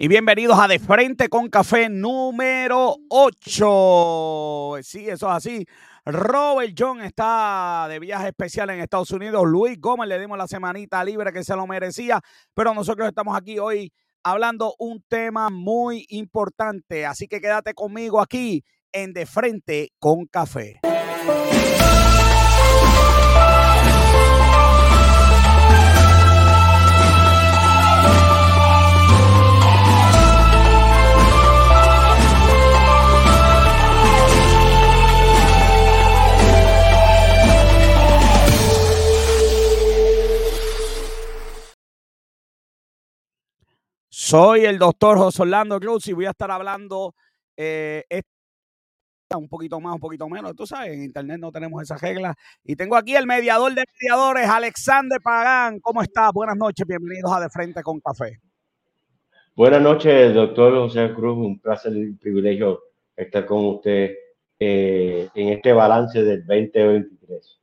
Y bienvenidos a De Frente con Café número 8. Sí, eso es así. Robert John está de viaje especial en Estados Unidos. Luis Gómez le dimos la semanita libre que se lo merecía. Pero nosotros estamos aquí hoy hablando un tema muy importante. Así que quédate conmigo aquí en De Frente con Café. Soy el doctor José Orlando Cruz y voy a estar hablando eh, un poquito más, un poquito menos. Tú sabes, en internet no tenemos esas reglas. Y tengo aquí el mediador de mediadores, Alexander Pagán. ¿Cómo estás? Buenas noches, bienvenidos a De Frente con Café. Buenas noches, doctor José Cruz. Un placer y un privilegio estar con usted eh, en este balance del 2023.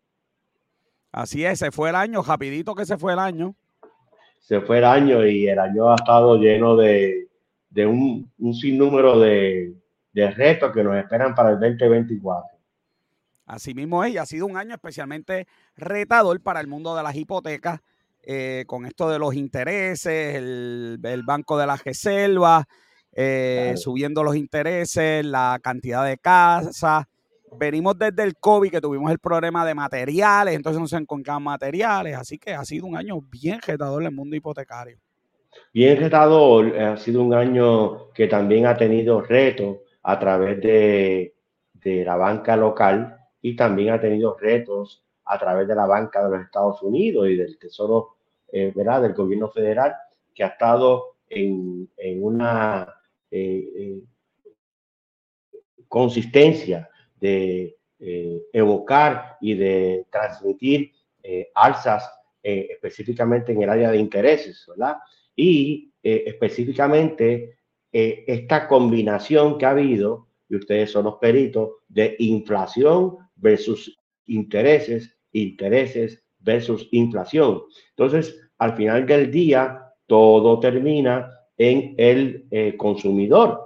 Así es, se fue el año, rapidito que se fue el año se fue el año y el año ha estado lleno de, un, sinnúmero de, retos que nos esperan para el 2024. Así mismo es, y ha sido un año especialmente retador para el mundo de las hipotecas, eh, con esto de los intereses, el, Banco de la Reserva, eh, subiendo los intereses, la cantidad de casas, venimos desde el COVID que tuvimos el problema de materiales, entonces no se encontraban materiales, así que ha sido un año bien retador en el mundo hipotecario. Bien retador, ha sido un año que también ha tenido retos a través de, la banca local y también ha tenido retos a través de la banca de los Estados Unidos y del Tesoro, eh, ¿verdad?, del gobierno federal, que ha estado en, una eh, eh, consistencia de eh, evocar y de transmitir eh, alzas eh, específicamente en el área de intereses, ¿verdad? Y específicamente esta combinación que ha habido, y ustedes son los peritos, de inflación versus intereses, intereses versus inflación. Entonces, al final del día, todo termina en el consumidor.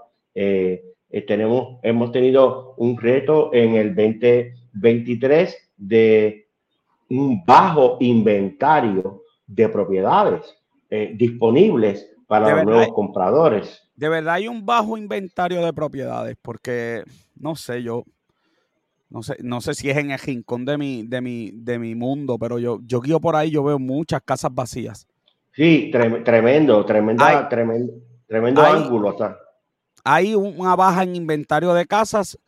Tenemos, hemos tenido un reto en el 2023 de un bajo inventario de propiedades eh, disponibles para los nuevos compradores. De verdad hay un bajo inventario de propiedades porque no sé, yo no sé, no sé si es en el rincón de mi, de mi, de mi mundo, pero yo, yo guío por ahí, yo veo muchas casas vacías. Sí, tremendo, tremendo, tremendo, tremendo ángulo. Está hay una baja en inventario de casas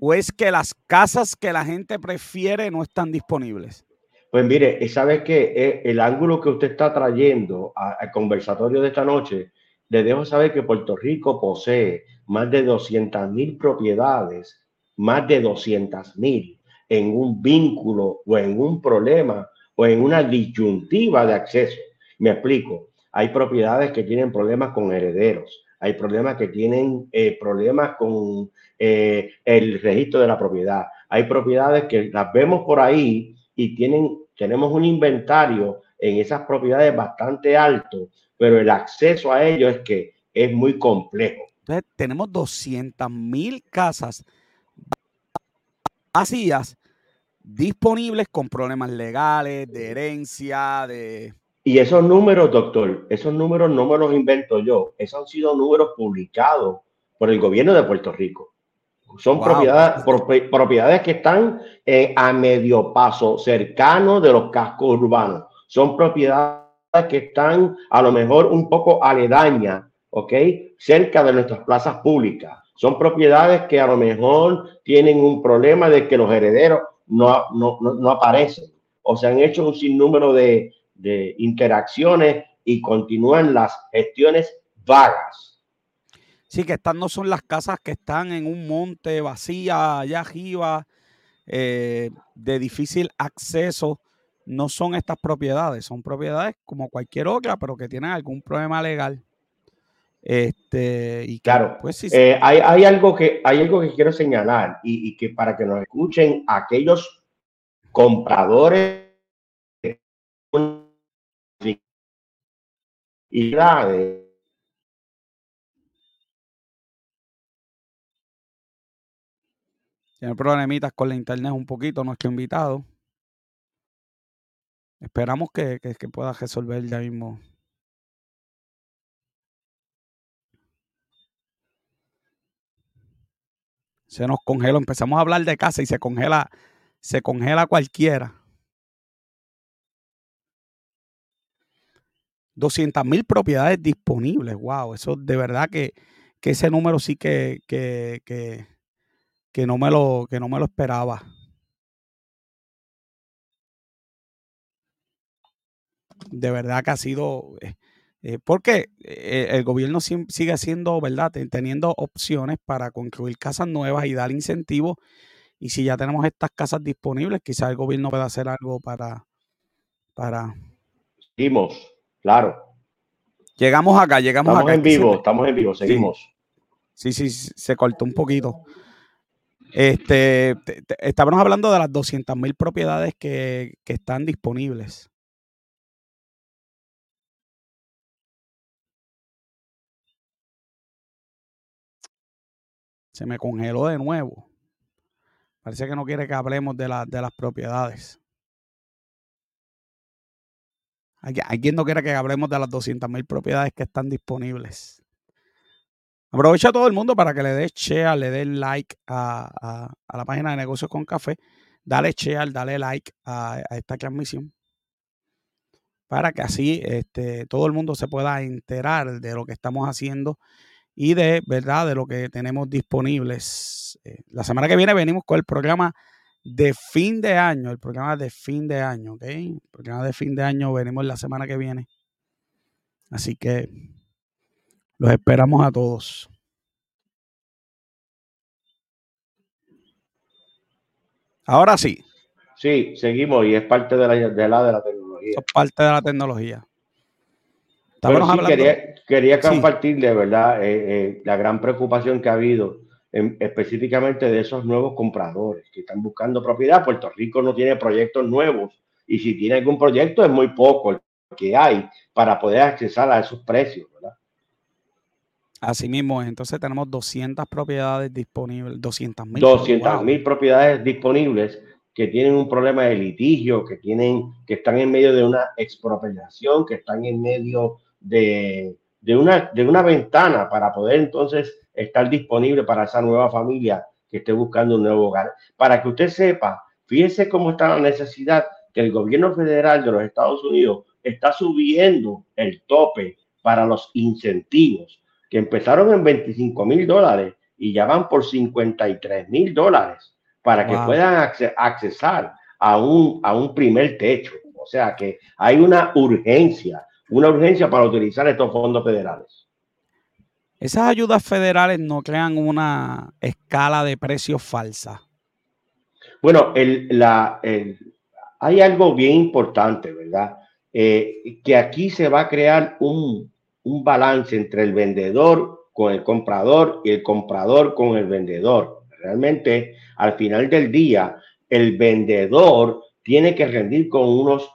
o es que las casas que la gente prefiere no están disponibles? Pues mire, sabe que eh, el ángulo que usted está trayendo al conversatorio de esta noche, le dejo saber que Puerto Rico posee más de 200 mil propiedades, más de 200 mil en un vínculo o en un problema o en una disyuntiva de acceso. Me explico. Hay propiedades que tienen problemas con herederos, hay problemas que tienen eh, problemas con eh, el registro de la propiedad. Hay propiedades que las vemos por ahí y tienen, tenemos un inventario en esas propiedades bastante alto, pero el acceso a ello es que es muy complejo. Entonces, tenemos 200 mil casas vacías disponibles con problemas legales, de herencia, de y esos números, doctor, esos números no me los invento yo, esos han sido números publicados por el gobierno de Puerto Rico. Son propiedades, propiedades que están eh, a medio paso, cercano de los cascos urbanos. Son propiedades que están a lo mejor un poco aledañas, ¿ok? Cerca de nuestras plazas públicas. Son propiedades que a lo mejor tienen un problema de que los herederos no, no, no aparecen o se han hecho un sinnúmero de, de interacciones y continúan las gestiones vagas. Sí, que estas no son las casas que están en un monte vacía allá arriba, eh, de difícil acceso. No son estas propiedades, son propiedades como cualquier otra, pero que tienen algún problema legal. Este, y claro, pues sí, eh, hay, hay, algo que, hay algo que quiero señalar y, y que para que nos escuchen aquellos compradores y la de Tiene problemitas con la internet un poquito nuestro invitado. Esperamos que, que, pueda resolver ya mismo. Se nos congeló. Empezamos a hablar de casa y se congela, se congela cualquiera. 200 mil propiedades disponibles. Wow, eso de verdad que, que ese número sí que, que, que, que, no me lo, que no me lo esperaba. De verdad que ha sido... Eh, eh, porque eh, el gobierno sigue siendo, ¿verdad? Teniendo opciones para construir casas nuevas y dar incentivos. Y si ya tenemos estas casas disponibles, quizás el gobierno pueda hacer algo para... para... claro. Llegamos acá, llegamos estamos acá. en vivo, estamos en vivo, seguimos. Sí, sí, se cortó un poquito. Este, estábamos hablando de las 200 mil propiedades que, que están disponibles. Se me congeló de nuevo. Parece que no quiere que hablemos de, de las propiedades. Alguien no quiere que hablemos de las 200 mil propiedades que están disponibles. Aprovecha todo el mundo para que le des share, le den like a, la página de negocios con café. Dale share, dale like a, esta transmisión. Para que así este, todo el mundo se pueda enterar de lo que estamos haciendo y de verdad de lo que tenemos disponibles. Eh, la semana que viene venimos con el programa de fin de año, el programa de fin de año, ¿ok? El programa de fin de año venimos la semana que viene. Así que los esperamos a todos. Ahora sí. Sí, seguimos y es parte de la, de la, tecnología. Es parte de la tecnología. quería, quería compartirle, ¿verdad? Eh, eh, la gran preocupación que ha habido específicamente de esos nuevos compradores que están buscando propiedad. Puerto Rico no tiene proyectos nuevos y si tiene algún proyecto es muy poco el que hay para poder accesar a esos precios, ¿verdad? Así mismo, entonces tenemos 200 propiedades disponibles, 200 mil. 200 mil propiedades disponibles que tienen un problema de litigio, que tienen, que están en medio de una expropiación, que están en medio de, de, una, de una ventana para poder entonces estar disponible para esa nueva familia que esté buscando un nuevo hogar. Para que usted sepa, fíjese cómo está la necesidad que el gobierno federal de los Estados Unidos está subiendo el tope para los incentivos, que empezaron en 25 mil dólares y ya van por 53 mil dólares para que puedan accesar a un, a un primer techo. O sea que hay una urgencia, una urgencia para utilizar estos fondos federales. Esas ayudas federales no crean una escala de precios falsa. Bueno, hay algo bien importante, ¿verdad? Eh, que aquí se va a crear un, un balance entre el vendedor con el comprador y el comprador con el vendedor. Realmente, al final del día, el vendedor tiene que rendir con unos,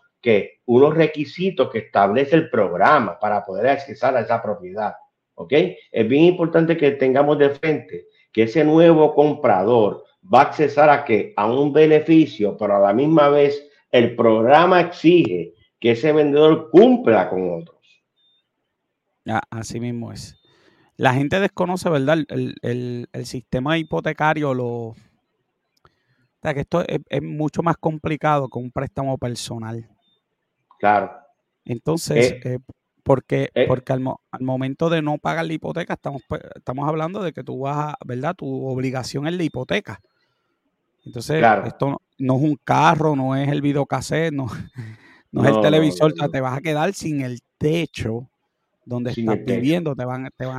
unos requisitos que establece el programa para poder accesar a esa propiedad. ¿Ok? Es bien importante que tengamos de frente que ese nuevo comprador va a accesar a que a un beneficio, pero a la misma vez el programa exige que ese vendedor cumpla con otros. Ya, así mismo es. La gente desconoce, ¿verdad? El, sistema hipotecario, lo, o sea, que esto es, mucho más complicado que un préstamo personal. Claro. Entonces, eh, eh, porque, eh. porque al, momento de no pagar la hipoteca, estamos, pues, estamos hablando de que tú vas a, ¿verdad? Tu obligación es la hipoteca. Entonces, esto no, es un carro, no es el videocassette, no, no, es el televisor, te vas a quedar sin el techo donde estás viviendo, te van, te van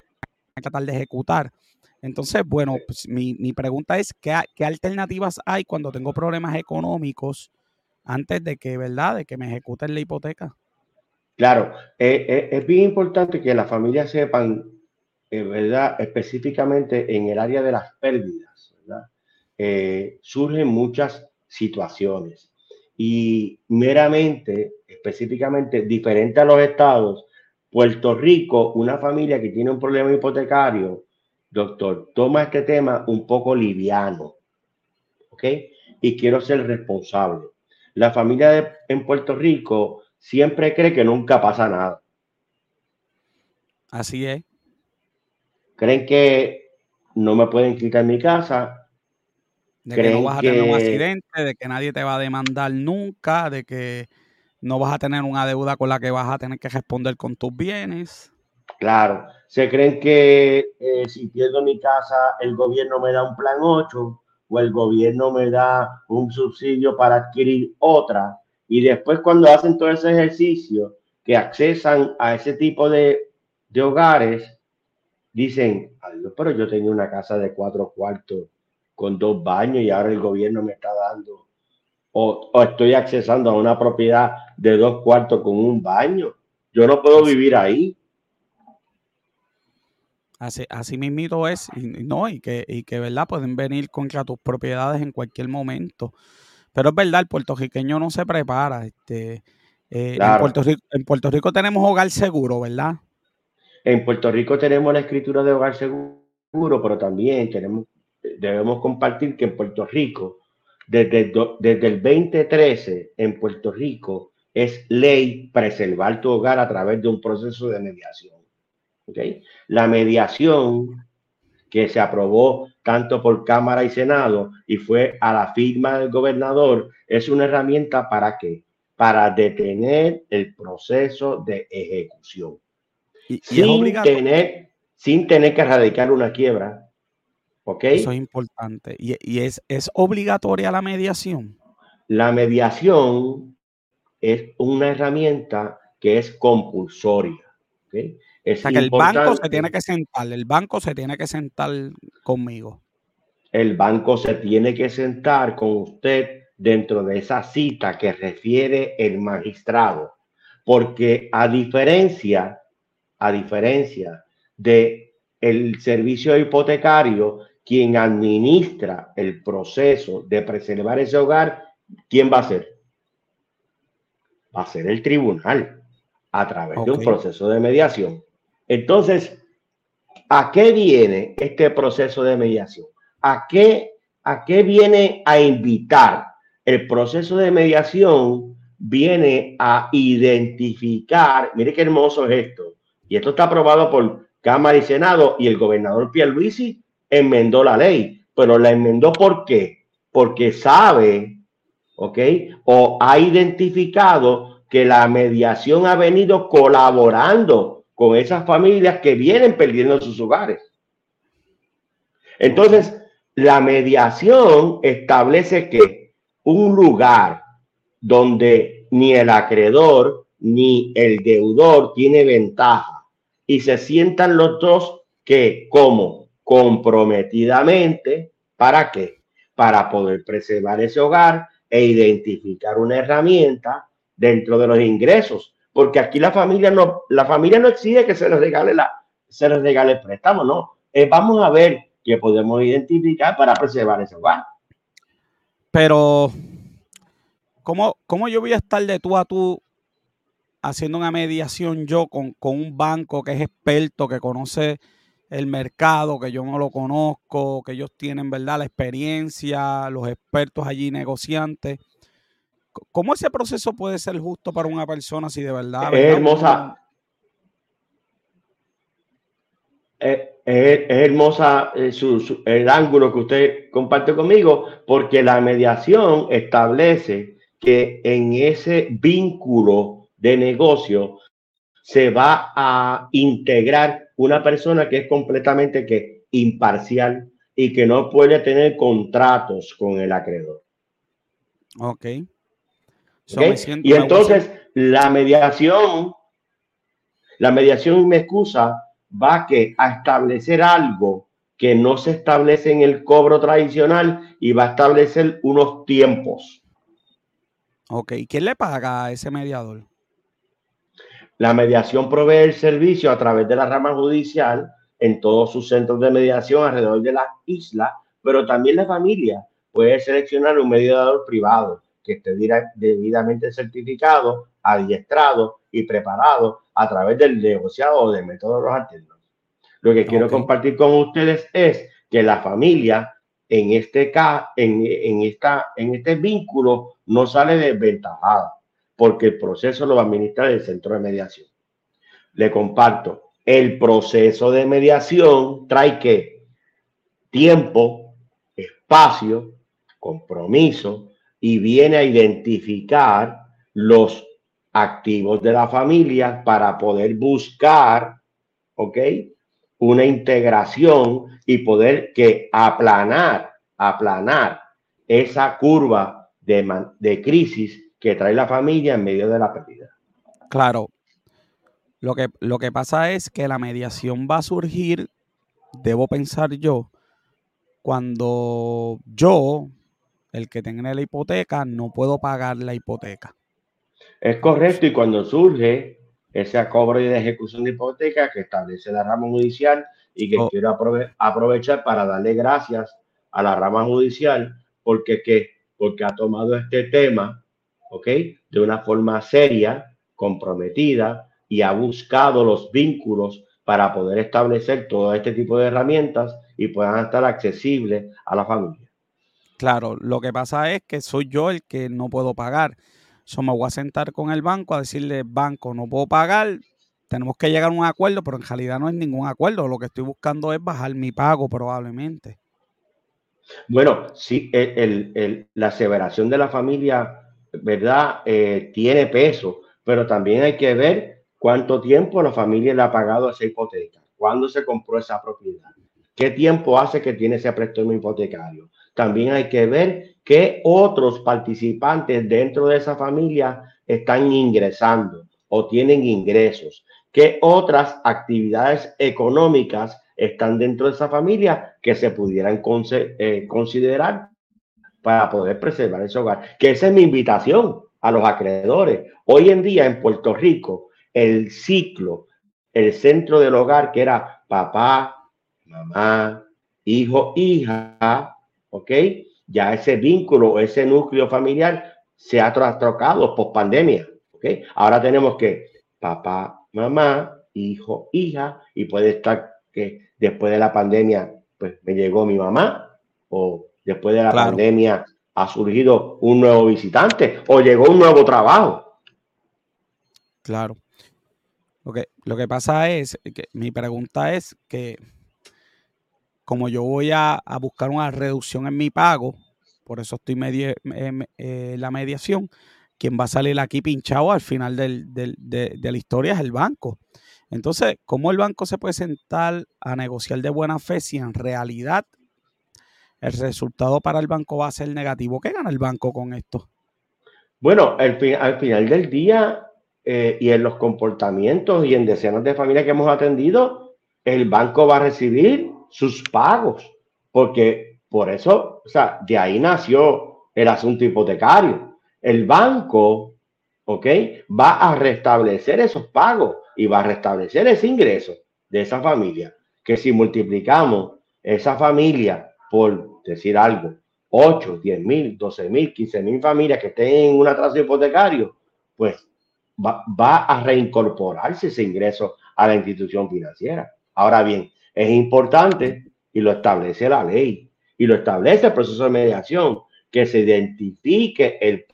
a tratar de ejecutar. Entonces, bueno, pues, mi, mi, pregunta es, ¿qué, ¿qué, alternativas hay cuando tengo problemas económicos antes de que, ¿verdad?, de que me ejecuten la hipoteca. Claro, eh, eh, es bien importante que las familias sepan, eh, ¿verdad? Específicamente en el área de las pérdidas, ¿verdad? surgen muchas situaciones y meramente, específicamente, diferente a los estados, Puerto Rico, una familia que tiene un problema hipotecario, doctor, toma este tema un poco liviano. ¿ok? Y quiero ser responsable. La familia en Puerto Rico siempre cree que nunca pasa nada. Así es. Creen que no me pueden quitar mi casa. De que no vas a tener un accidente, de que nadie te va a demandar nunca, de que no vas a tener una deuda con la que vas a tener que responder con tus bienes. Claro, se creen que eh, si pierdo mi casa, el gobierno me da un plan 8 o el gobierno me da un subsidio para adquirir otra. Y después cuando hacen todo ese ejercicio, que accesan a ese tipo de, de hogares, dicen, pero yo tenía una casa de cuatro cuartos con dos baños y ahora el gobierno me está dando, o, o estoy accesando a una propiedad de dos cuartos con un baño. Yo no puedo vivir ahí. Así, así mismito es, y, no, y que, y que, ¿verdad? Pueden venir contra tus propiedades en cualquier momento. Pero es verdad, el puertorriqueño no se prepara. Este, eh, en, Puerto Rico, en Puerto Rico tenemos hogar seguro, ¿verdad? En Puerto Rico tenemos la escritura de hogar seguro, pero también tenemos, debemos compartir que en Puerto Rico, desde, desde el 2013, en Puerto Rico, es ley preservar tu hogar a través de un proceso de mediación. ¿okay? La mediación que se aprobó tanto por Cámara y Senado y fue a la firma del gobernador es una herramienta para qué? Para detener el proceso de ejecución. Y, sin, tener, sin tener que erradicar una quiebra. ¿Ok? Eso es importante. ¿Y, y es, es obligatoria la mediación? La mediación es una herramienta que es compulsoria. ¿okay? Es o sea que el banco se tiene que sentar, el banco se tiene que sentar conmigo. El banco se tiene que sentar con usted dentro de esa cita que refiere el magistrado, porque a diferencia, a diferencia de el servicio hipotecario, quien administra el proceso de preservar ese hogar, ¿quién va a ser? va a ser el tribunal a través de un proceso de mediación. Entonces, ¿a qué viene este proceso de mediación? ¿A qué, a qué viene a invitar? El proceso de mediación viene a identificar, mire qué hermoso es esto, y esto está aprobado por Cámara y Senado y el gobernador Pierluisi enmendó la ley, pero la enmendó ¿por qué? Porque sabe ¿ok? O ha identificado que la mediación ha venido colaborando con esas familias que vienen perdiendo sus hogares. Entonces, la mediación establece que un lugar donde ni el acreedor ni el deudor tiene ventaja y se sientan los dos que como comprometidamente, ¿para qué? Para poder preservar ese hogar e identificar una herramienta dentro de los ingresos, porque aquí la familia no, la familia no exige que se les regale la, se les regale el préstamo, no. Eh, vamos a ver qué podemos identificar para preservar ese hogar. Pero, ¿cómo, ¿cómo yo voy a estar de tú a tú haciendo una mediación yo con, con un banco que es experto, que conoce el mercado, que yo no lo conozco, que ellos tienen, ¿verdad? La experiencia, los expertos allí negociantes. ¿Cómo ese proceso puede ser justo para una persona si de verdad... Es hermosa. Es, hermosa eh, el ángulo que usted comparte conmigo, porque la mediación establece que en ese vínculo de negocio se va a integrar una persona que es completamente que imparcial y que no puede tener contratos con el acreedor. Ok. Y entonces la mediación, la mediación me excusa, va que a establecer algo que no se establece en el cobro tradicional y va a establecer unos tiempos. Ok, ¿quién le paga a ese mediador? La mediación provee el servicio a través de la rama judicial en todos sus centros de mediación alrededor de la isla, pero también la familia puede seleccionar un mediador privado que esté debidamente certificado, adiestrado y preparado a través del negociado o de métodos alternos. Lo que quiero compartir con ustedes es que la familia en este, en, en, esta, en este vínculo no sale desventajada, porque el proceso lo va a administrar el centro de mediación. Le comparto, el proceso de mediación trae que tiempo, espacio, compromiso y viene a identificar los activos de la familia para poder buscar, ¿ok? Una integración y poder que aplanar, aplanar esa curva de, de crisis que trae la familia en medio de la pérdida. Claro. Lo que, lo que pasa es que la mediación va a surgir, debo pensar yo, cuando yo, el que tenga la hipoteca, no puedo pagar la hipoteca. Es correcto, y cuando surge ese cobro de ejecución de hipoteca que establece la rama judicial y que oh. quiero aprovechar para darle gracias a la rama judicial porque, que, porque ha tomado este tema, ¿ok? De una forma seria, comprometida y ha buscado los vínculos para poder establecer todo este tipo de herramientas y puedan estar accesibles a la familia. Claro, lo que pasa es que soy yo el que no puedo pagar. Yo me voy a sentar con el banco a decirle, banco, no puedo pagar, tenemos que llegar a un acuerdo, pero en realidad no es ningún acuerdo. Lo que estoy buscando es bajar mi pago probablemente. Bueno, sí, la aseveración de la familia, ¿verdad? Eh, tiene peso, pero también hay que ver cuánto tiempo la familia le ha pagado esa hipoteca, cuándo se compró esa propiedad, qué tiempo hace que tiene ese préstamo hipotecario. También hay que ver qué otros participantes dentro de esa familia están ingresando o tienen ingresos, qué otras actividades económicas están dentro de esa familia que se pudieran eh, considerar para poder preservar ese hogar. Que esa es mi invitación a los acreedores. Hoy en día en Puerto Rico, el ciclo, el centro del hogar, que era papá, mamá, hijo, hija, ¿ok? ya ese vínculo, ese núcleo familiar se ha trastocado post pandemia. ¿okay? Ahora tenemos que papá, mamá, hijo, hija, y puede estar que después de la pandemia, pues me llegó mi mamá, o después de la pandemia ha surgido un nuevo visitante, o llegó un nuevo trabajo. Claro. Lo que, lo que pasa es que mi pregunta es que como yo voy a, buscar una reducción en mi pago, por eso estoy en eh, eh, la mediación, quien va a salir aquí pinchado al final de, la historia es el banco. Entonces, ¿cómo el banco se puede sentar a negociar de buena fe si en realidad el resultado para el banco va a ser negativo? ¿Qué gana el banco con esto? Bueno, al, final del día eh, y en los comportamientos y en decenas de familias que hemos atendido, el banco va a recibir sus pagos, porque por eso, o sea, de ahí nació el asunto hipotecario. El banco, ¿ok? Va a restablecer esos pagos y va a restablecer ese ingreso de esa familia. Que si multiplicamos esa familia por decir algo, 8, 10 mil, 12 mil, 15 mil familias que estén en un atraso hipotecario, pues va, va, a reincorporarse ese ingreso a la institución financiera. Ahora bien, es importante y lo establece la ley y lo establece el proceso de mediación, que se identifique el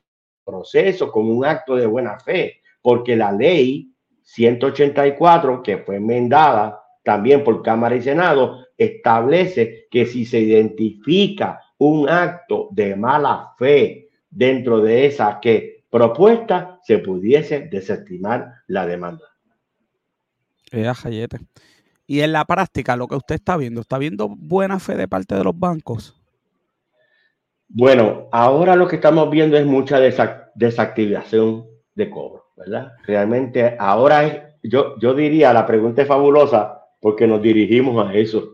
proceso como un acto de buena fe, porque la ley 184, que fue enmendada también por Cámara y Senado, establece que si se identifica un acto de mala fe dentro de esa que propuesta, se pudiese desestimar la demanda. Eh, y en la práctica, lo que usted está viendo, ¿está viendo buena fe de parte de los bancos? Bueno, ahora lo que estamos viendo es mucha desactivación de cobro, ¿verdad? Realmente ahora es, yo, yo diría, la pregunta es fabulosa porque nos dirigimos a eso.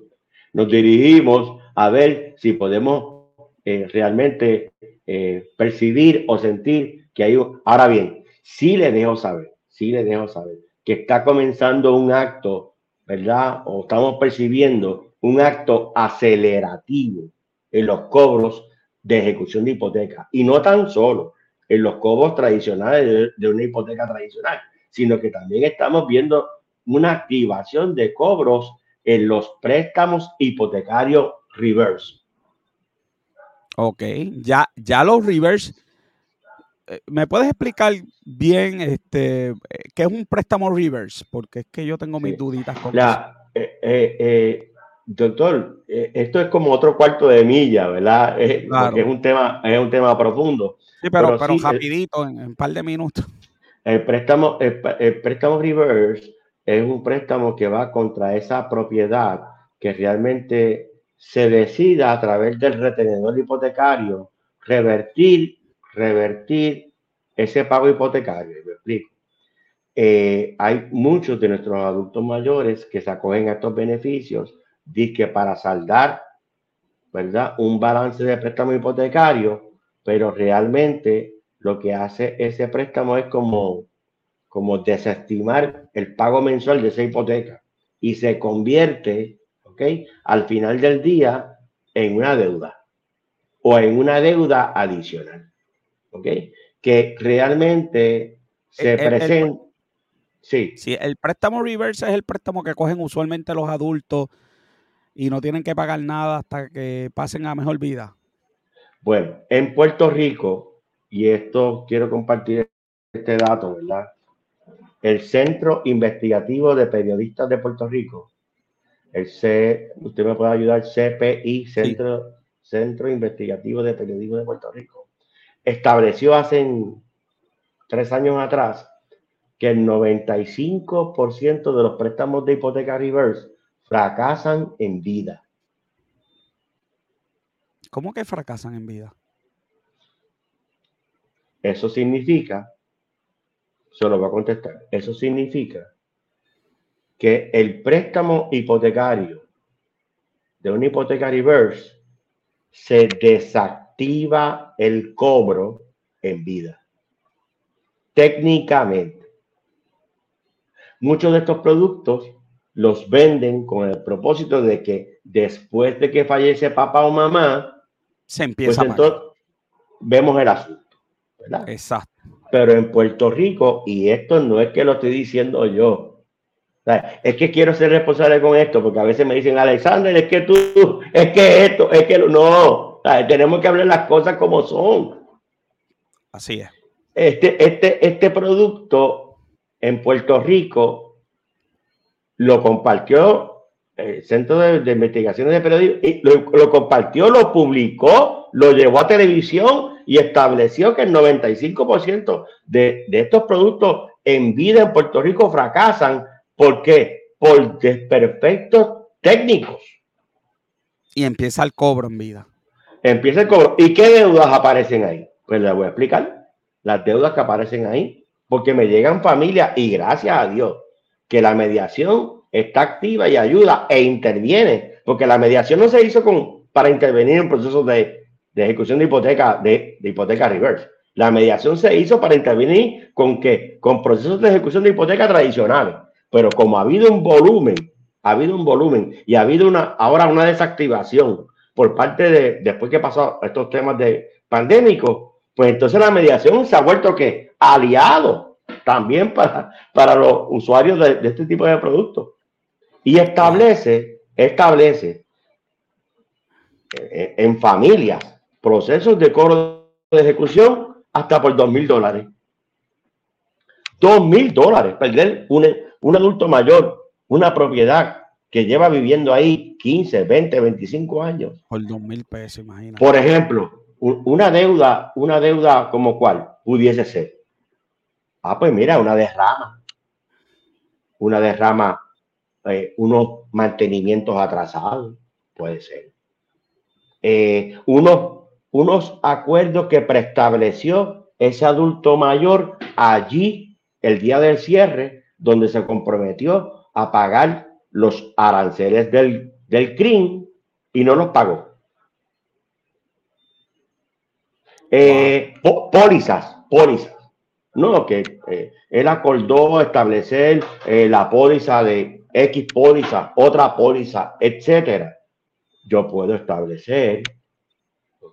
Nos dirigimos a ver si podemos eh, realmente eh, percibir o sentir que hay... Ahora bien, sí le dejo saber, sí le dejo saber que está comenzando un acto ¿verdad? O estamos percibiendo un acto acelerativo en los cobros de ejecución de hipoteca. Y no tan solo en los cobros tradicionales de, una hipoteca tradicional, sino que también estamos viendo una activación de cobros en los préstamos hipotecarios reverse. Ok, ya, ya los reverse. Eh, ¿Me puedes explicar bien este, eh, qué es un préstamo reverse? Porque es que yo tengo mis duditas con La, eh, doctor, esto es como otro cuarto de milla, ¿verdad? Porque es un tema, es un tema profundo. Sí, pero, pero, rapidito, en, un par de minutos. El préstamo, el préstamo reverse es un préstamo que va contra esa propiedad que realmente se decida a través del retenedor hipotecario revertir, revertir ese pago hipotecario. Me explico. Eh, hay muchos de nuestros adultos mayores que se acogen a estos beneficios, que para saldar, ¿verdad? Un balance de préstamo hipotecario, pero realmente lo que hace ese préstamo es como como desestimar el pago mensual de esa hipoteca y se convierte, ¿ok? Al final del día en una deuda o en una deuda adicional, ¿ok? Que realmente se presenta. Sí. sí, el préstamo reverse es el préstamo que cogen usualmente los adultos y no tienen que pagar nada hasta que pasen a mejor vida. Bueno, en Puerto Rico, y esto quiero compartir este dato, ¿verdad? el Centro Investigativo de Periodistas de Puerto Rico, el C, usted me puede ayudar, CPI, Centro, Centro Investigativo de Periodismo de Puerto Rico, estableció hace tres años atrás que el 95% de los préstamos de hipoteca reverse fracasan en vida. ¿Cómo que fracasan en vida? Eso significa se lo va a contestar. Eso significa que el préstamo hipotecario de una hipoteca reverse se desactiva el cobro en vida. Técnicamente. Muchos de estos productos los venden con el propósito de que después de que fallece papá o mamá, se empieza pues entonces vemos el asunto. ¿verdad? Exacto pero en Puerto Rico, y esto no es que lo estoy diciendo yo, es que quiero ser responsable con esto, porque a veces me dicen, Alexander, es que tú, es que esto, es que no, tenemos que hablar las cosas como son. Así es. Este, este, este producto en Puerto Rico lo compartió el Centro de, Investigaciones de Periodismo, y lo compartió, lo publicó, lo llevó a televisión y estableció que el 95% de, de estos productos en vida en Puerto Rico fracasan. ¿Por qué? Por desperfectos técnicos. Y empieza el cobro en vida. Empieza el cobro. ¿Y qué deudas aparecen ahí? Pues les voy a explicar. Las deudas que aparecen ahí. Porque me llegan familias y gracias a Dios que la mediación está activa y ayuda e interviene. Porque la mediación no se hizo con, para intervenir en procesos de de ejecución de hipoteca, de, hipoteca reverse. La mediación se hizo para intervenir con que con procesos de ejecución de hipoteca tradicionales, pero como ha habido un volumen, ha habido un volumen y ha habido una ahora una desactivación por parte de después que pasó estos temas de pandémicos, pues entonces la mediación se ha vuelto que aliado también para, para los usuarios de, este tipo de productos y establece establece en familias procesos de cobro de ejecución hasta por dos mil dólares. Dos mil dólares, perder un, un adulto mayor, una propiedad que lleva viviendo ahí 15, 20, 25 años. Por dos mil pesos, imagínate. Por ejemplo, una deuda, una deuda como cuál pudiese ser. Ah, pues mira, una derrama. Una derrama, eh, unos mantenimientos atrasados, puede ser. Eh, unos unos acuerdos que preestableció ese adulto mayor allí el día del cierre, donde se comprometió a pagar los aranceles del, del CRIM y no los pagó. Eh, pólizas, pólizas. No, que eh, él acordó establecer eh, la póliza de X póliza, otra póliza, etcétera. Yo puedo establecer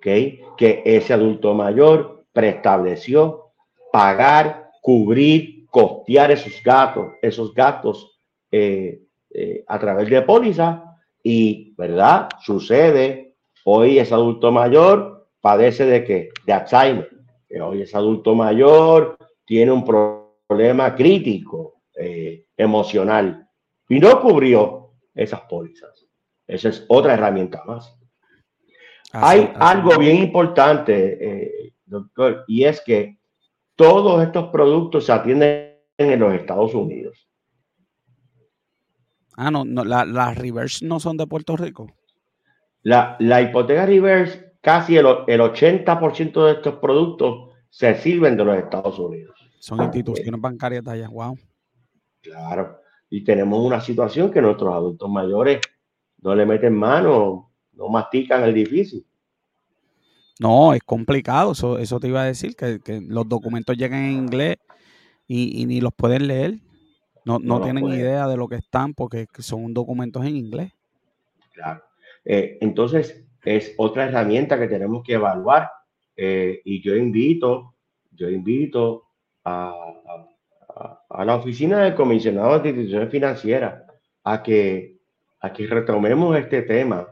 que ese adulto mayor preestableció pagar, cubrir, costear esos gastos, esos gastos eh, eh, a través de póliza y, ¿verdad? Sucede, hoy ese adulto mayor padece de qué? De Alzheimer, que hoy es adulto mayor, tiene un problema crítico eh, emocional y no cubrió esas pólizas. Esa es otra herramienta más. Hay algo bien importante, eh, doctor, y es que todos estos productos se atienden en los Estados Unidos. Ah, no, no las reverse no son de Puerto Rico. La, la hipoteca reverse, casi el, el 80% de estos productos se sirven de los Estados Unidos. Son instituciones bancarias de allá, wow. Claro, y tenemos una situación que nuestros adultos mayores no le meten mano, no mastican el difícil. No, es complicado, eso, eso te iba a decir, que, los documentos llegan en inglés y, ni los pueden leer. No, no, tienen idea de lo que están porque son documentos en inglés. Claro. Eh, entonces, es otra herramienta que tenemos que evaluar eh, y yo invito, yo invito a, a, la oficina del comisionado de instituciones financieras a que, a que retomemos este tema.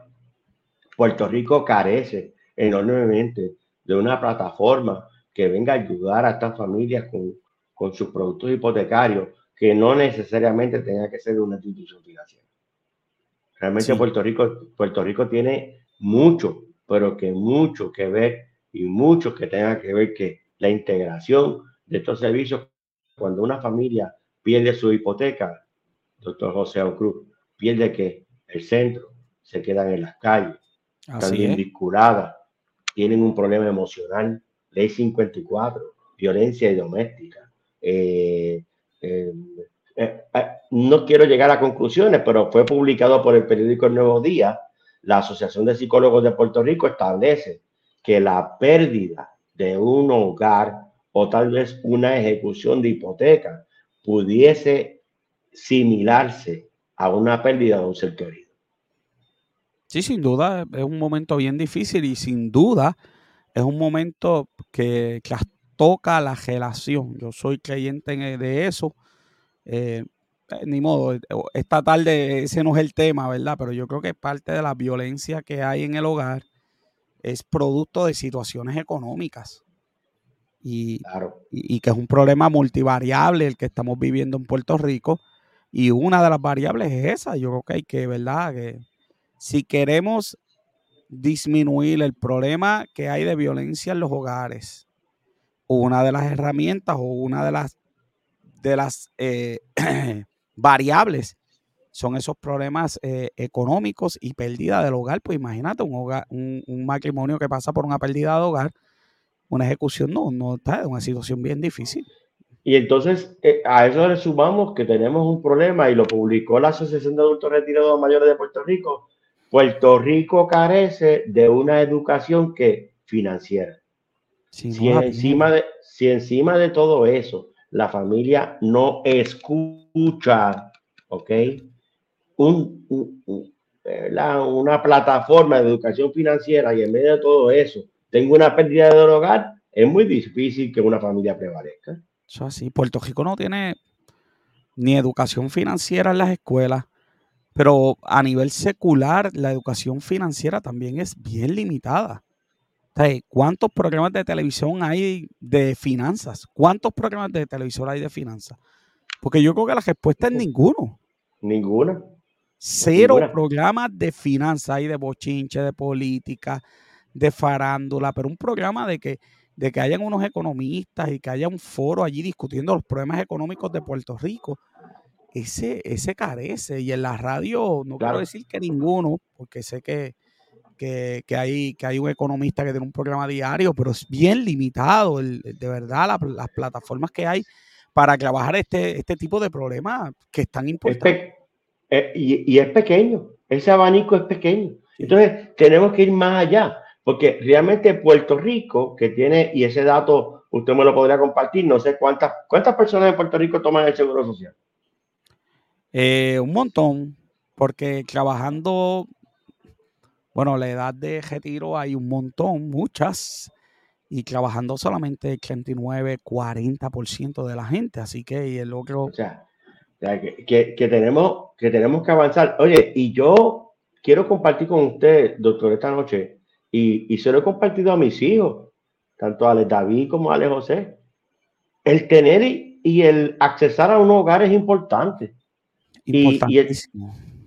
Puerto Rico carece enormemente de una plataforma que venga a ayudar a estas familias con, con sus productos hipotecarios que no necesariamente tenga que ser de una institución financiera. Realmente Puerto, Rico, Puerto Rico tiene mucho, pero que mucho que ver y mucho que tenga que ver que la integración de estos servicios, cuando una familia pierde su hipoteca, doctor José Cruz, pierde que el centro, se quedan en las calles, están indiscuradas, tienen un problema emocional, ley 54, violencia doméstica, eh, eh, eh, no quiero llegar a conclusiones, pero fue publicado por el periódico El Nuevo Día. La Asociación de Psicólogos de Puerto Rico establece que la pérdida de un hogar o tal vez una ejecución de hipoteca pudiese similarse a una pérdida de un ser querido. Sí, sin duda, es un momento bien difícil y sin duda es un momento que, que toca la relación. Yo soy creyente de eso. Eh, eh, ni modo, eh, esta tarde ese no es el tema, ¿verdad? Pero yo creo que parte de la violencia que hay en el hogar es producto de situaciones económicas. Y, y, que es un problema multivariable el que estamos viviendo en Puerto Rico. Y una de las variables es esa. Yo creo que hay que, ¿verdad? Que si queremos disminuir el problema que hay de violencia en los hogares, una de las herramientas o una de las, de las eh, variables son esos problemas eh, económicos y pérdida del hogar. Pues imagínate un, hogar, un, matrimonio que pasa por una pérdida de hogar, una ejecución no, no está en una situación bien difícil. Y entonces eh, a eso le sumamos que tenemos un problema y lo publicó la Asociación de Adultos Retirados Mayores de Puerto Rico. Puerto Rico carece de una educación que financiera si, encima de, si encima de todo eso la familia no escucha, ¿ok? Un, una plataforma de educación financiera y en medio de todo eso tengo una pérdida de hogar, es muy difícil que una familia prevalezca. Eso así. Puerto Rico no tiene ni educación financiera en las escuelas, pero a nivel secular la educación financiera también es bien limitada. ¿Cuántos programas de televisión hay de finanzas? ¿Cuántos programas de televisión hay de finanzas? Porque yo creo que la respuesta es ninguno. Ninguna. Cero programas de finanzas hay de bochinche, de política, de farándula, pero un programa de que, de que hayan unos economistas y que haya un foro allí discutiendo los problemas económicos de Puerto Rico. Ese, ese carece. Y en la radio, no quiero decir que ninguno, porque sé que, que, hay, que hay un economista que tiene un programa diario, pero es bien limitado, de verdad, las plataformas que hay para trabajar este, este tipo de problemas que están importantes. Eh, y, es pequeño, ese abanico es pequeño. Entonces, tenemos que ir más allá, porque realmente Puerto Rico, que tiene, y ese dato usted me lo podría compartir, no sé cuántas, cuántas personas en Puerto Rico toman el seguro social. Eh, un montón, porque trabajando bueno, la edad de retiro hay un montón, muchas, y trabajando solamente el 39, 40% de la gente, así que el otro... O sea, que, tenemos, que tenemos que avanzar. Oye, y yo quiero compartir con usted, doctor, esta noche, y, y se lo he compartido a mis hijos, tanto a Ale David como a Ale José. El tener y, el accesar a un hogar es importante. Y,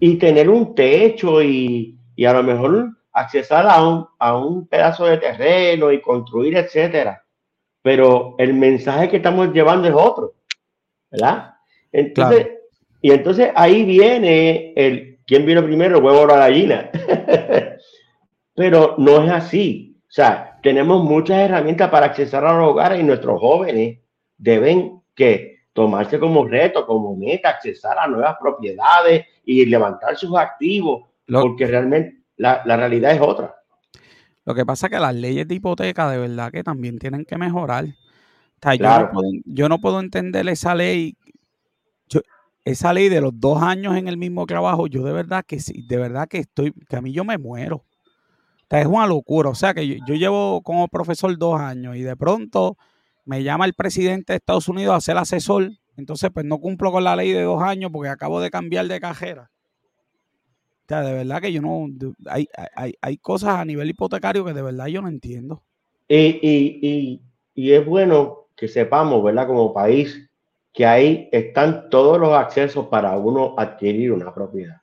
y, tener un techo y, a lo mejor accesar a un, a un pedazo de terreno y construir, etcétera. Pero el mensaje que estamos llevando es otro, ¿verdad? Entonces, y entonces ahí viene el quién vino primero, el huevo o la gallina. Pero no es así. O sea, tenemos muchas herramientas para accesar a los hogares y nuestros jóvenes deben que tomarse como reto, como meta, accesar a nuevas propiedades y levantar sus activos, porque realmente la, realidad es otra. Lo que pasa es que las leyes de hipoteca de verdad que también tienen que mejorar. yo, no puedo, entender esa ley esa ley de los dos años en el mismo trabajo, yo de verdad que sí, de verdad que estoy, que a mí yo me muero. O sea, es una locura. O sea, que yo, llevo como profesor dos años y de pronto me llama el presidente de Estados Unidos a ser asesor. Entonces, pues no cumplo con la ley de dos años porque acabo de cambiar de cajera. De verdad que yo no. Hay, hay, hay cosas a nivel hipotecario que de verdad yo no entiendo. Y, y, y, y es bueno que sepamos, ¿verdad? Como país, que ahí están todos los accesos para uno adquirir una propiedad.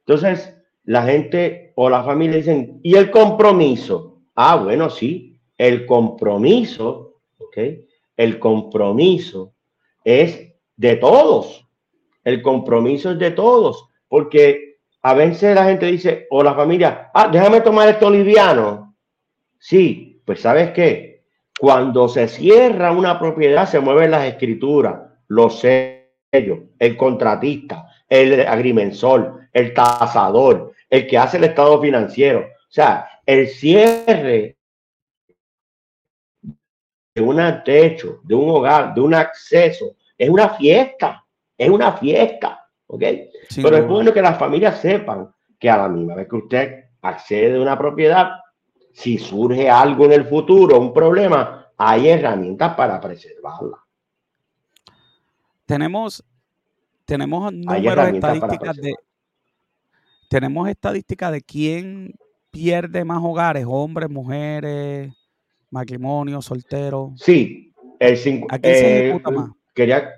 Entonces, la gente o la familia dicen, ¿y el compromiso? Ah, bueno, sí, el compromiso, ¿ok? El compromiso es de todos. El compromiso es de todos, porque a veces la gente dice, o la familia, ah, déjame tomar esto liviano. Sí, pues sabes qué, cuando se cierra una propiedad se mueven las escrituras, los sellos, el contratista, el agrimensor, el tasador, el que hace el estado financiero. O sea, el cierre de un techo, de un hogar, de un acceso, es una fiesta, es una fiesta, ¿ok? Pero es bueno que las familias sepan que a la misma vez que usted accede a una propiedad, si surge algo en el futuro, un problema, hay herramientas para preservarla. Tenemos, tenemos números estadísticas de tenemos estadísticas de quién pierde más hogares, hombres, mujeres, matrimonio, solteros. Sí, el cinco, ¿A quién se eh, ejecuta más? Quería,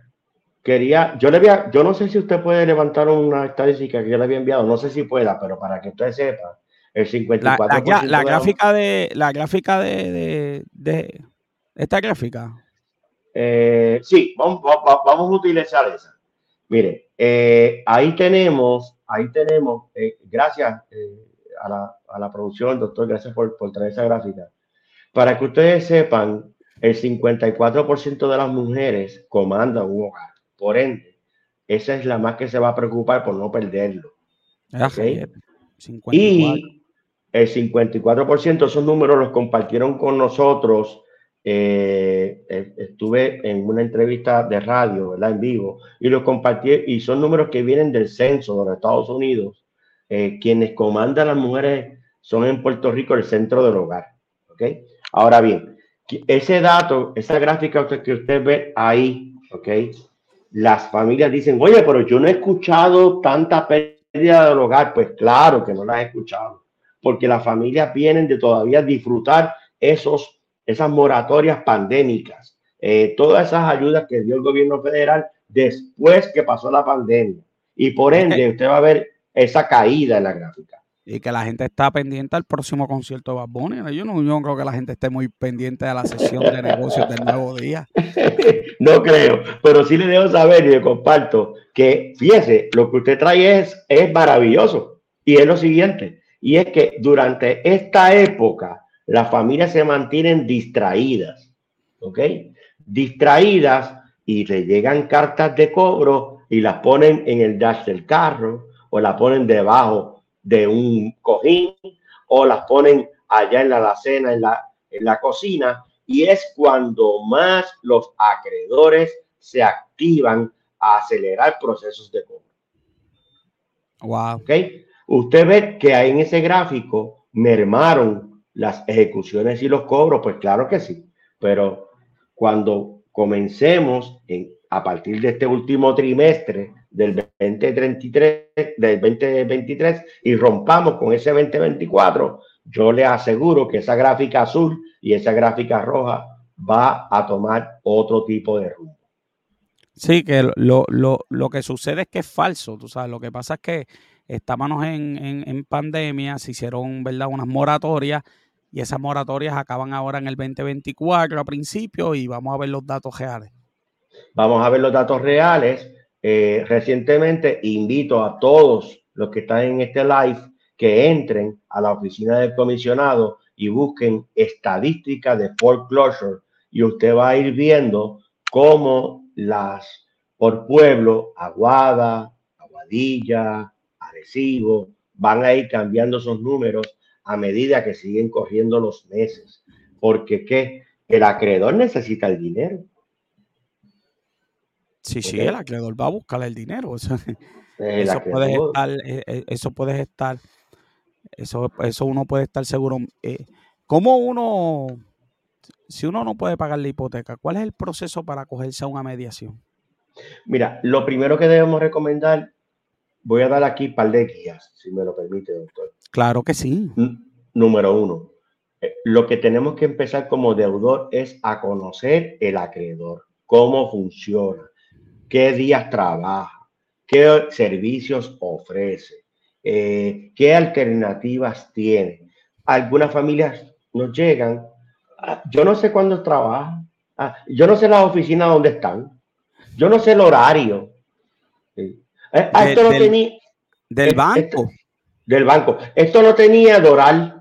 quería, yo le había, yo no sé si usted puede levantar una estadística que yo le había enviado, no sé si pueda, pero para que usted sepa, el 54%. La, la, gráfica de, la gráfica de, de, de esta gráfica. Eh, sí, vamos, vamos, a utilizar esa. Mire, eh, ahí tenemos, ahí tenemos, eh, gracias a la, a, la, producción, doctor, gracias por, por traer esa gráfica. Para que ustedes sepan, el 54% de las mujeres comandan un hogar. Por ende, esa es la más que se va a preocupar por no perderlo. Ah, y el 54%, esos números los compartieron con nosotros eh, estuve en una entrevista de radio, ¿verdad? En vivo, y lo compartí, y son números que vienen del censo de los Estados Unidos. Eh, quienes comandan las mujeres son en Puerto Rico el centro del hogar, ¿ok? Ahora bien, ese dato, esa gráfica que usted ve ahí, ¿ok? Las familias dicen, oye, pero yo no he escuchado tanta pérdida del hogar. Pues claro que no las he escuchado, porque las familias vienen de todavía disfrutar esos esas moratorias pandémicas, eh, todas esas ayudas que dio el gobierno federal después que pasó la pandemia. Y por ende, usted va a ver esa caída en la gráfica. Y que la gente está pendiente al próximo concierto de Bad. Yo no, creo que la gente esté muy pendiente a la sesión de negocios del nuevo día. no creo, pero sí le debo saber y le comparto que, fíjese, lo que usted trae es, es maravilloso. Y es lo siguiente, y es que durante esta época las familias se mantienen distraídas, ¿ok? Distraídas y le llegan cartas de cobro y las ponen en el dash del carro o las ponen debajo de un cojín o las ponen allá en la alacena, en la, en la cocina y es cuando más los acreedores se activan a acelerar procesos de cobro. Wow. ¿Ok? Usted ve que ahí en ese gráfico mermaron las ejecuciones y los cobros, pues claro que sí, pero cuando comencemos en, a partir de este último trimestre del 2033, del 2023 y rompamos con ese 2024, yo le aseguro que esa gráfica azul y esa gráfica roja va a tomar otro tipo de rumbo. Sí, que lo, lo, lo que sucede es que es falso, tú sabes, lo que pasa es que estábamos en, en, en pandemia, se hicieron, ¿verdad?, unas moratorias y esas moratorias acaban ahora en el 2024 a principio y vamos a ver los datos reales. Vamos a ver los datos reales. Eh, recientemente invito a todos los que están en este live que entren a la oficina del comisionado y busquen estadísticas de foreclosure y usted va a ir viendo cómo las por pueblo, Aguada, Aguadilla, Arecibo, van a ir cambiando esos números a medida que siguen corriendo los meses. Porque ¿qué? El acreedor necesita el dinero. Sí, sí, el acreedor va a buscar el dinero. Eso, eso puede estar, eh, eh, eso puede estar, eso, eso uno puede estar seguro. Eh, ¿Cómo uno, si uno no puede pagar la hipoteca, cuál es el proceso para acogerse a una mediación? Mira, lo primero que debemos recomendar Voy a dar aquí un par de guías, si me lo permite, doctor. Claro que sí. número uno, eh, lo que tenemos que empezar como deudor es a conocer el acreedor, cómo funciona, qué días trabaja, qué servicios ofrece, eh, qué alternativas tiene. Algunas familias nos llegan, ah, yo no sé cuándo trabajan, ah, yo no sé las oficinas dónde están, yo no sé el horario. Eh, ah, esto no del, tenía. Del banco. del banco. Esto no tenía Doral.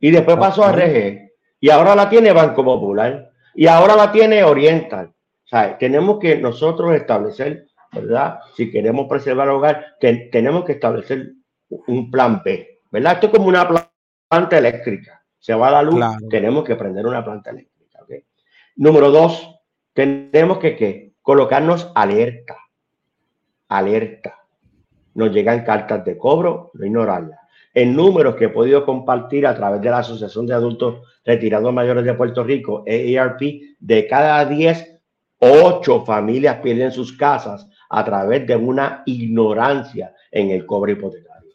Y después pasó a RG. Y ahora la tiene Banco Popular. Y ahora la tiene Oriental. O sea, tenemos que nosotros establecer, ¿verdad? Si queremos preservar el hogar, tenemos que establecer un plan B, ¿verdad? Esto es como una planta eléctrica. Se va la luz, tenemos que prender una planta eléctrica. ¿okay? Número dos, tenemos que ¿qué? colocarnos alerta alerta. Nos llegan cartas de cobro, no ignorarlas. En números que he podido compartir a través de la Asociación de Adultos Retirados Mayores de Puerto Rico, AARP, de cada 10, 8 familias pierden sus casas a través de una ignorancia en el cobro hipotecario.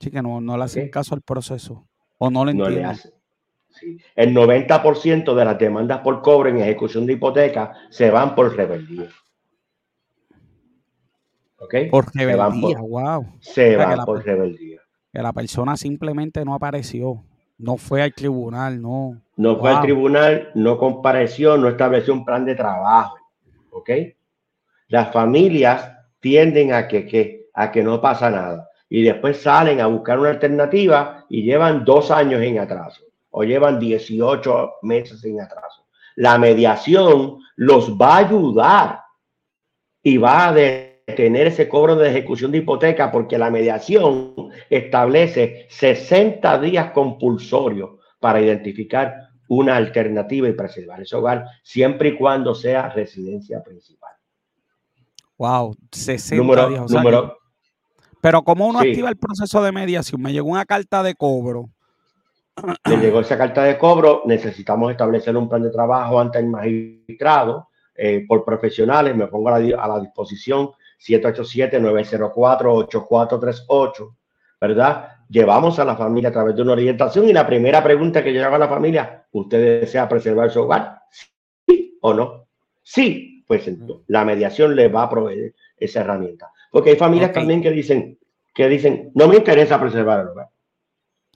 Sí, que no, no le hacen caso al proceso o no le entienden. No le hacen. El 90% de las demandas por cobro en ejecución de hipoteca se van por rebeldía. Por rebeldía, wow. Se va por rebeldía. Que la persona simplemente no apareció, no fue al tribunal, no. No fue al tribunal, no compareció, no estableció un plan de trabajo, ¿ok? Las familias tienden a que, a que no pasa nada y después salen a buscar una alternativa y llevan dos años en atraso o llevan 18 meses en atraso. La mediación los va a ayudar y va a tener ese cobro de ejecución de hipoteca porque la mediación establece 60 días compulsorios para identificar una alternativa y preservar ese hogar siempre y cuando sea residencia principal. Wow, 60 días. pero ¿cómo uno activa el proceso de mediación? Me llegó una carta de cobro. Le llegó esa carta de cobro, necesitamos establecer un plan de trabajo ante el magistrado eh, por profesionales, me pongo a la disposición 787-904-8438, ¿verdad? Llevamos a la familia a través de una orientación y la primera pregunta que llega a la familia, ¿usted desea preservar su hogar? ¿Sí o no? Sí, pues la mediación le va a proveer esa herramienta. Porque hay familias también que dicen, que dicen, no me interesa preservar el hogar.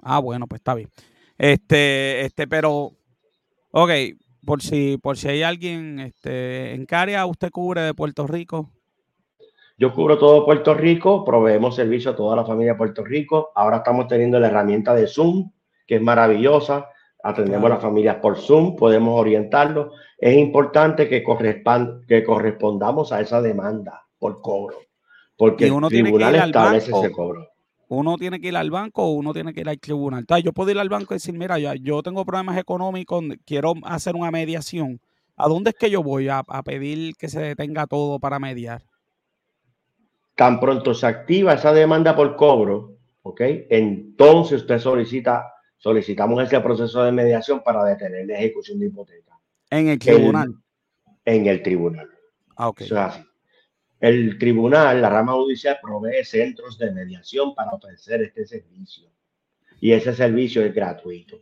Ah, bueno, pues está bien. Este, este, pero, ok, por si, por si hay alguien, este, ¿en qué área usted cubre de Puerto Rico? Yo cubro todo Puerto Rico, proveemos servicio a toda la familia de Puerto Rico. Ahora estamos teniendo la herramienta de Zoom, que es maravillosa. Atendemos a las familias por Zoom, podemos orientarlos. Es importante que, que correspondamos a esa demanda por cobro, porque el tribunal establece ese cobro. Uno tiene que ir al banco o uno tiene que ir al tribunal. Entonces, yo puedo ir al banco y decir, mira, yo, yo tengo problemas económicos, quiero hacer una mediación. ¿A dónde es que yo voy a pedir que se detenga todo para mediar? Tan pronto se activa esa demanda por cobro, ¿ok? Entonces usted solicita, solicitamos ese proceso de mediación para detener la ejecución de hipoteca. En el tribunal. en el tribunal. Ah, ok. El tribunal, la rama judicial, provee centros de mediación para ofrecer este servicio. y ese servicio es gratuito.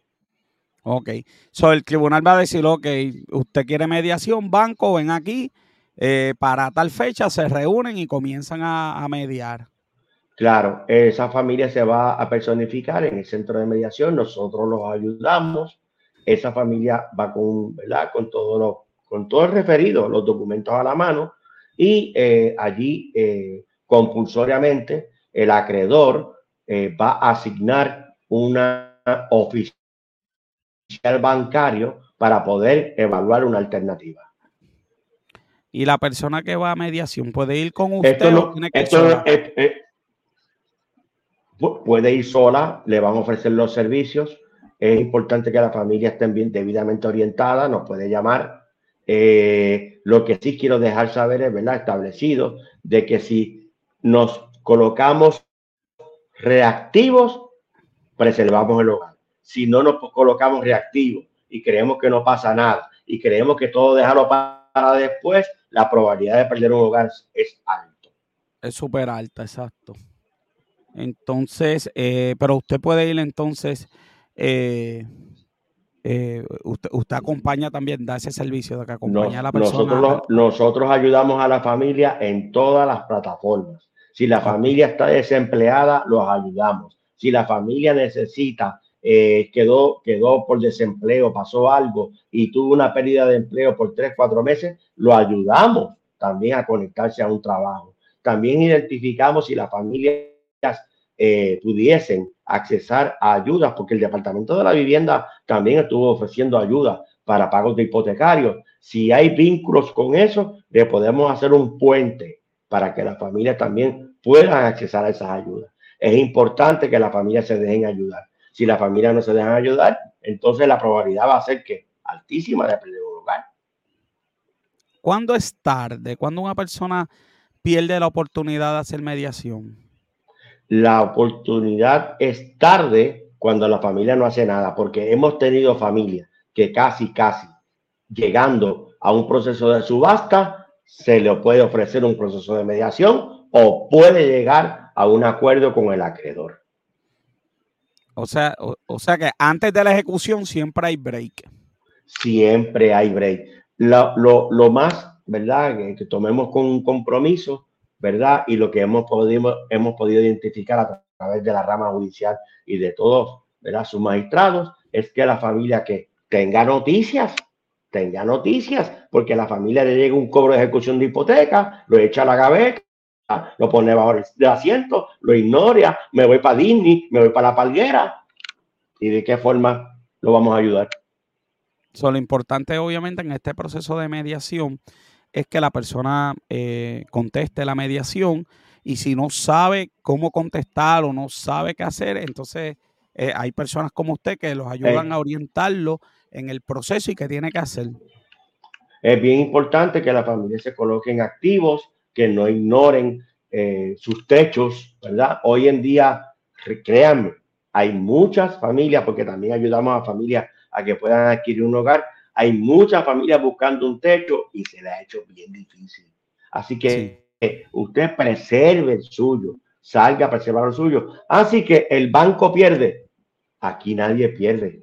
Ok. So, el tribunal va a decir, ok, usted quiere mediación, banco, ven aquí, eh, para tal fecha se reúnen y comienzan a, mediar. Claro, esa familia se va a personificar en el centro de mediación, nosotros los ayudamos, esa familia va con, ¿verdad? con todo lo, con todo el referido, los documentos a la mano, y eh, allí eh, compulsoriamente el acreedor va a asignar una oficina bancario para poder evaluar una alternativa. Y la persona que va a mediación puede ir con usted puede ir sola, le van a ofrecer los servicios. Es importante que la familia esté bien debidamente orientada, nos puede llamar. Eh, lo que sí quiero dejar saber es, ¿verdad? Establecido de que si nos colocamos reactivos, preservamos el hogar si no nos colocamos reactivos y creemos que no pasa nada y creemos que todo déjalo para después, la probabilidad de perder un hogar es alto. Es súper alta, exacto. Entonces, eh, pero usted puede ir entonces, eh, eh, usted, acompaña también, da ese servicio de que acompaña a la persona. Nosotros, nosotros ayudamos a la familia en todas las plataformas. Si la familia está desempleada, los ayudamos. Si la familia necesita eh, quedó, quedó por desempleo, pasó algo y tuvo una pérdida de empleo por tres, cuatro meses, lo ayudamos también a conectarse a un trabajo. También identificamos si las familias eh, pudiesen accesar a ayudas, porque el Departamento de la Vivienda también estuvo ofreciendo ayuda para pagos de hipotecarios. Si hay vínculos con eso, le podemos hacer un puente para que las familias también puedan accesar a esas ayudas. Es importante que las familias se dejen ayudar. Si la familia no se deja ayudar, entonces la probabilidad va a ser que altísima de perder un hogar. ¿Cuándo es tarde? ¿Cuándo una persona pierde la oportunidad de hacer mediación? La oportunidad es tarde cuando la familia no hace nada, porque hemos tenido familias que casi, casi llegando a un proceso de subasta, se le puede ofrecer un proceso de mediación o puede llegar a un acuerdo con el acreedor. O sea, o, sea que antes de la ejecución siempre hay break. Siempre hay break. Lo, más, ¿verdad? Que, tomemos con un compromiso, ¿verdad? Y lo que hemos podido, hemos podido identificar a través de la rama judicial y de todos, ¿verdad? Sus magistrados, es que la familia que tenga noticias, tenga noticias, porque a la familia le llega un cobro de ejecución de hipoteca, lo echa a la gaveta, lo pone bajo el asiento, lo ignora, me voy para Disney, me voy para la palguera. ¿Y de qué forma lo vamos a ayudar? lo importante, obviamente, en este proceso de mediación es que la persona eh, conteste la mediación y si no sabe cómo contestar o no sabe qué hacer, entonces eh, hay personas como usted que los ayudan a orientarlo en el proceso y qué tiene que hacer. Es bien importante que la familia se coloquen activos, que no ignoren eh, sus techos, ¿verdad? Hoy en día, créanme, hay muchas familias, porque también ayudamos a familias a que puedan adquirir un hogar, hay muchas familias buscando un techo y se le ha hecho bien difícil. Así que eh, usted preserve el suyo, salga a preservar el suyo. Así que el banco pierde, aquí nadie pierde,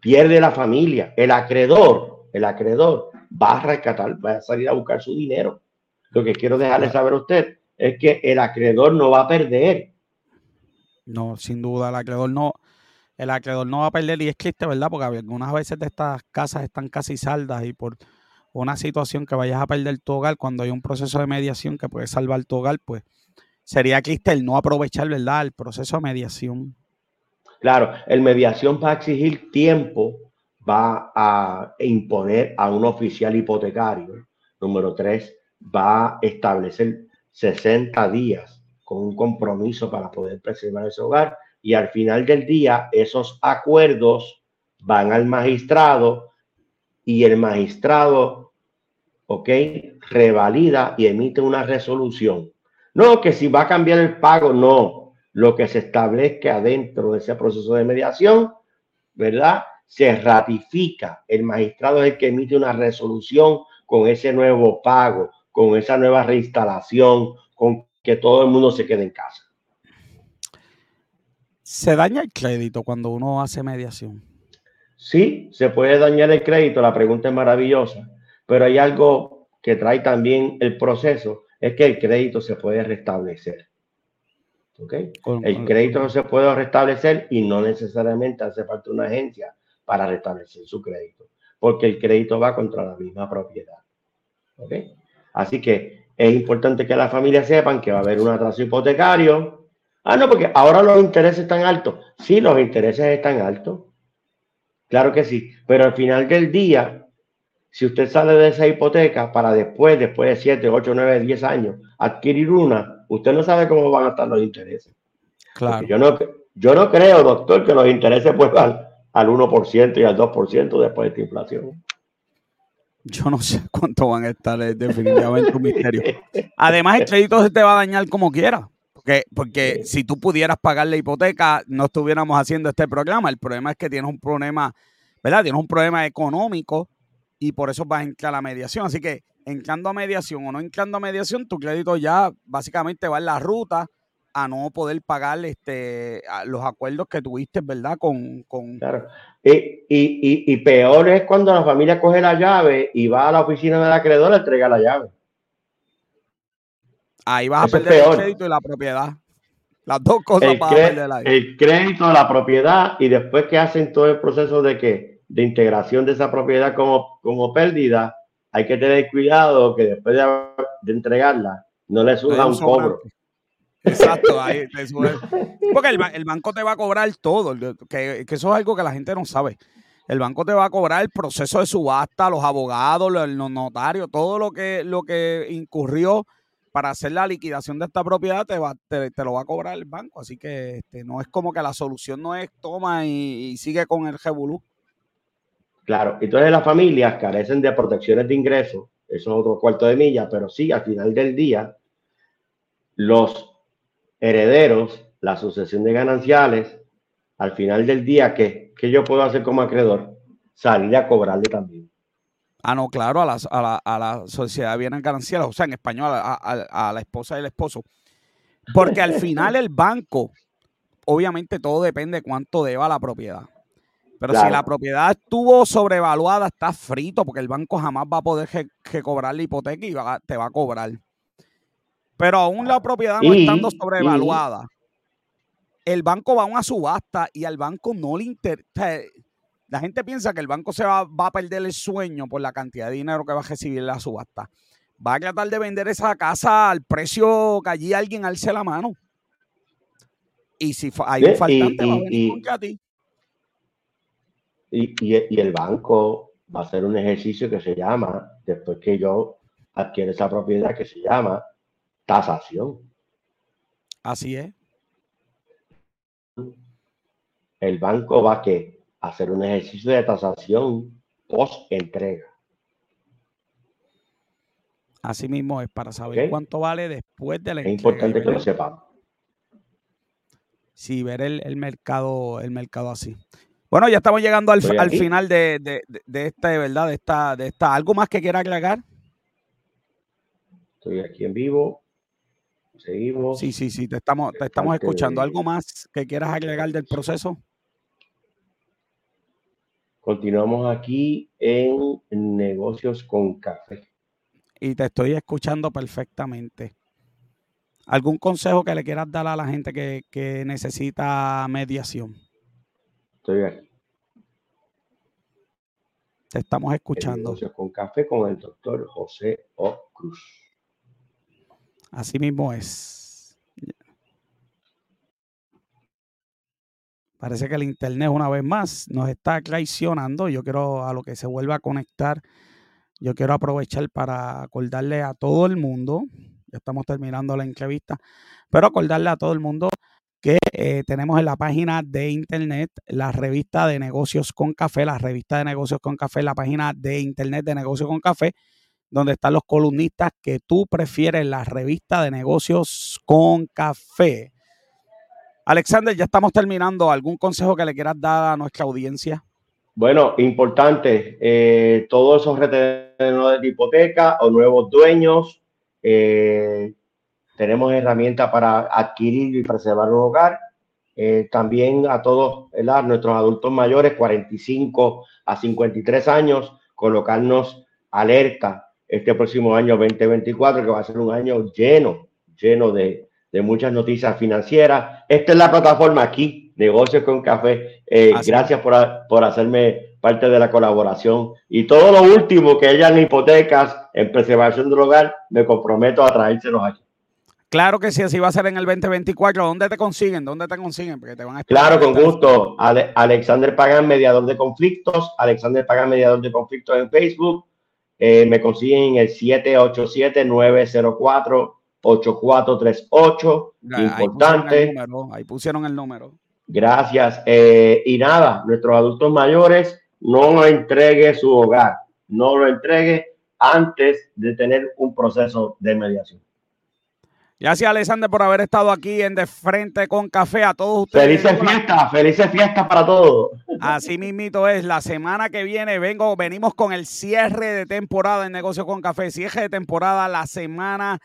pierde la familia, el acreedor, el acreedor va a rescatar, va a salir a buscar su dinero lo que quiero dejarle saber a usted es que el acreedor no va a perder. No, sin duda, el acreedor no, el acreedor no va a perder y es triste, ¿verdad? Porque algunas veces de estas casas están casi saldas y por una situación que vayas a perder tu hogar, cuando hay un proceso de mediación que puede salvar tu hogar, pues sería triste el no aprovechar, ¿verdad? El proceso de mediación. Claro, el mediación va a exigir tiempo, va a imponer a un oficial hipotecario. Número tres, va a establecer 60 días con un compromiso para poder preservar ese hogar y al final del día esos acuerdos van al magistrado y el magistrado, ok, revalida y emite una resolución. No que si va a cambiar el pago, no. Lo que se establezca dentro de ese proceso de mediación, ¿verdad? Se ratifica. El magistrado es el que emite una resolución con ese nuevo pago con esa nueva reinstalación, con que todo el mundo se quede en casa. ¿Se daña el crédito cuando uno hace mediación? Sí, se puede dañar el crédito, la pregunta es maravillosa, pero hay algo que trae también el proceso, es que el crédito se puede restablecer. ¿Okay? el crédito no se puede restablecer y no necesariamente hace falta una agencia para restablecer su crédito, porque el crédito va contra la misma propiedad. ¿Okay? Así que es importante que las familias sepan que va a haber un atraso hipotecario. Ah, no, porque ahora los intereses están altos. Sí, los intereses están altos. Claro que sí, pero al final del día, si usted sale de esa hipoteca para después, después de 7, 8, 9, 10 años, adquirir una, usted no sabe cómo van a estar los intereses. Claro. yo no, yo no creo, doctor, que los intereses vuelvan al 1% y al 2% después de esta inflación. Yo no sé cuánto van a estar, es definitivamente un misterio. Además, el crédito se te va a dañar como quiera. Porque, porque si tú pudieras pagar la hipoteca, no estuviéramos haciendo este programa. El problema es que tienes un problema, ¿verdad? Tienes un problema económico y por eso vas a entrar a la mediación. Así que entrando a mediación o no entrando a mediación, tu crédito ya básicamente va en la ruta a no poder pagar este, los acuerdos que tuviste, ¿verdad? Con, con... Claro. Y, y, y, peor es cuando la familia coge la llave y va a la oficina del acreedor a entregar la llave. Ahí vas a perder el crédito y la propiedad. Las dos cosas el, perder el crédito, la propiedad y después que hacen todo el proceso de que de integración de esa propiedad como, como pérdida, hay que tener cuidado que después de, entregarla no le suba un cobro. Exacto, ahí Porque el, banco te va a cobrar todo, que, eso es algo que la gente no sabe. El banco te va a cobrar el proceso de subasta, los abogados, los, notarios, todo lo que, lo que incurrió para hacer la liquidación de esta propiedad te, va, te, lo va a cobrar el banco. Así que este, no es como que la solución no es toma y, sigue con el revolú. Claro, entonces las familias carecen de protecciones de ingresos, eso es otro cuarto de milla, pero sí, al final del día, los herederos, la sucesión de gananciales, al final del día, ¿qué, ¿Qué yo puedo hacer como acreedor? Salir a cobrarle también. Ah, no, claro, a la, a la, a la sociedad vienen gananciales, o sea, en español, a, a, la esposa y el esposo. Porque al final el banco, obviamente todo depende de cuánto deba la propiedad. Pero si la propiedad estuvo sobrevaluada, está frito, porque el banco jamás va a poder que, cobrar la hipoteca y te va a cobrar. Pero aún la propiedad no estando sobrevaluada, el banco va a una subasta y al banco no le interesa. La gente piensa que el banco se va, a perder el sueño por la cantidad de dinero que va a recibir en la subasta. Va a tratar de vender esa casa al precio que allí alguien alce la mano. Y si hay un faltante, va a venir a ti. Y, el banco va a hacer un ejercicio que se llama, después que yo adquiero esa propiedad, que se llama tasación. Así es. El banco va a hacer un ejercicio de tasación post entrega. Así mismo es para saber cuánto vale después de la entrega. Es importante que lo sepan. Sí, ver el, mercado, el mercado así. Bueno, ya estamos llegando al, final de, de, de, esta, ¿verdad? De esta, de esta. ¿Algo más que quiera agregar? Estoy aquí en vivo. Seguimos. Sí, sí, sí, te estamos, te estamos escuchando. ¿Algo más que quieras agregar del proceso? Continuamos aquí en negocios con café. Y te estoy escuchando perfectamente. ¿Algún consejo que le quieras dar a la gente que, que necesita mediación? Estoy aquí. Te estamos escuchando. con café con el doctor José O. Cruz. Así mismo es. Parece que el internet una vez más nos está traicionando. Yo quiero a lo que se vuelva a conectar. Yo quiero aprovechar para acordarle a todo el mundo, ya estamos terminando la entrevista, pero acordarle a todo el mundo que eh, tenemos en la página de internet la revista de negocios con café, la revista de negocios con café, la página de internet de negocios con café, donde están los columnistas que tú prefieres, la revista de negocios con café. Alexander, ya estamos terminando. ¿Algún consejo que le quieras dar a nuestra audiencia? Bueno, importante, eh, todos esos retenedores de hipoteca o nuevos dueños, eh, tenemos herramientas para adquirir y preservar un hogar. eh, también a todos nuestros adultos mayores, 45 a 53 años, colocarnos alerta este próximo año 2024, que va a ser un año lleno, lleno de, de muchas noticias financieras. Esta es la plataforma aquí, Negocios con Café. Eh, gracias por, por, hacerme parte de la colaboración. Y todo lo último que hayan hipotecas en preservación del hogar, me comprometo a traérselos aquí. Claro que sí, así va a ser en el 2024. ¿Dónde te consiguen? ¿Dónde te consiguen? Porque te van a claro, con gusto. Alexander Pagan, mediador de conflictos. Alexander Pagan, mediador de conflictos en Facebook. Eh, me consiguen en el 787-904-8438. Importante. Ahí pusieron el número. Gracias. Eh, y nada, nuestros adultos mayores, no entregue su hogar. No lo entregue antes de tener un proceso de mediación. Gracias, Alexander, por haber estado aquí en De Frente con Café. A todos ustedes. Felices fiestas, felices fiestas para todos. Así mismito es. La semana que viene vengo, venimos con el cierre de temporada en Negocio con Café. Cierre de temporada la semana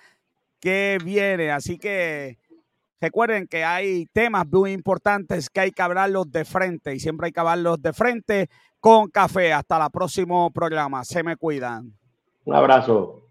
que viene. Así que recuerden que hay temas muy importantes que hay que hablarlos de frente y siempre hay que hablarlos de frente con café. Hasta el próximo programa. Se me cuidan. Un abrazo.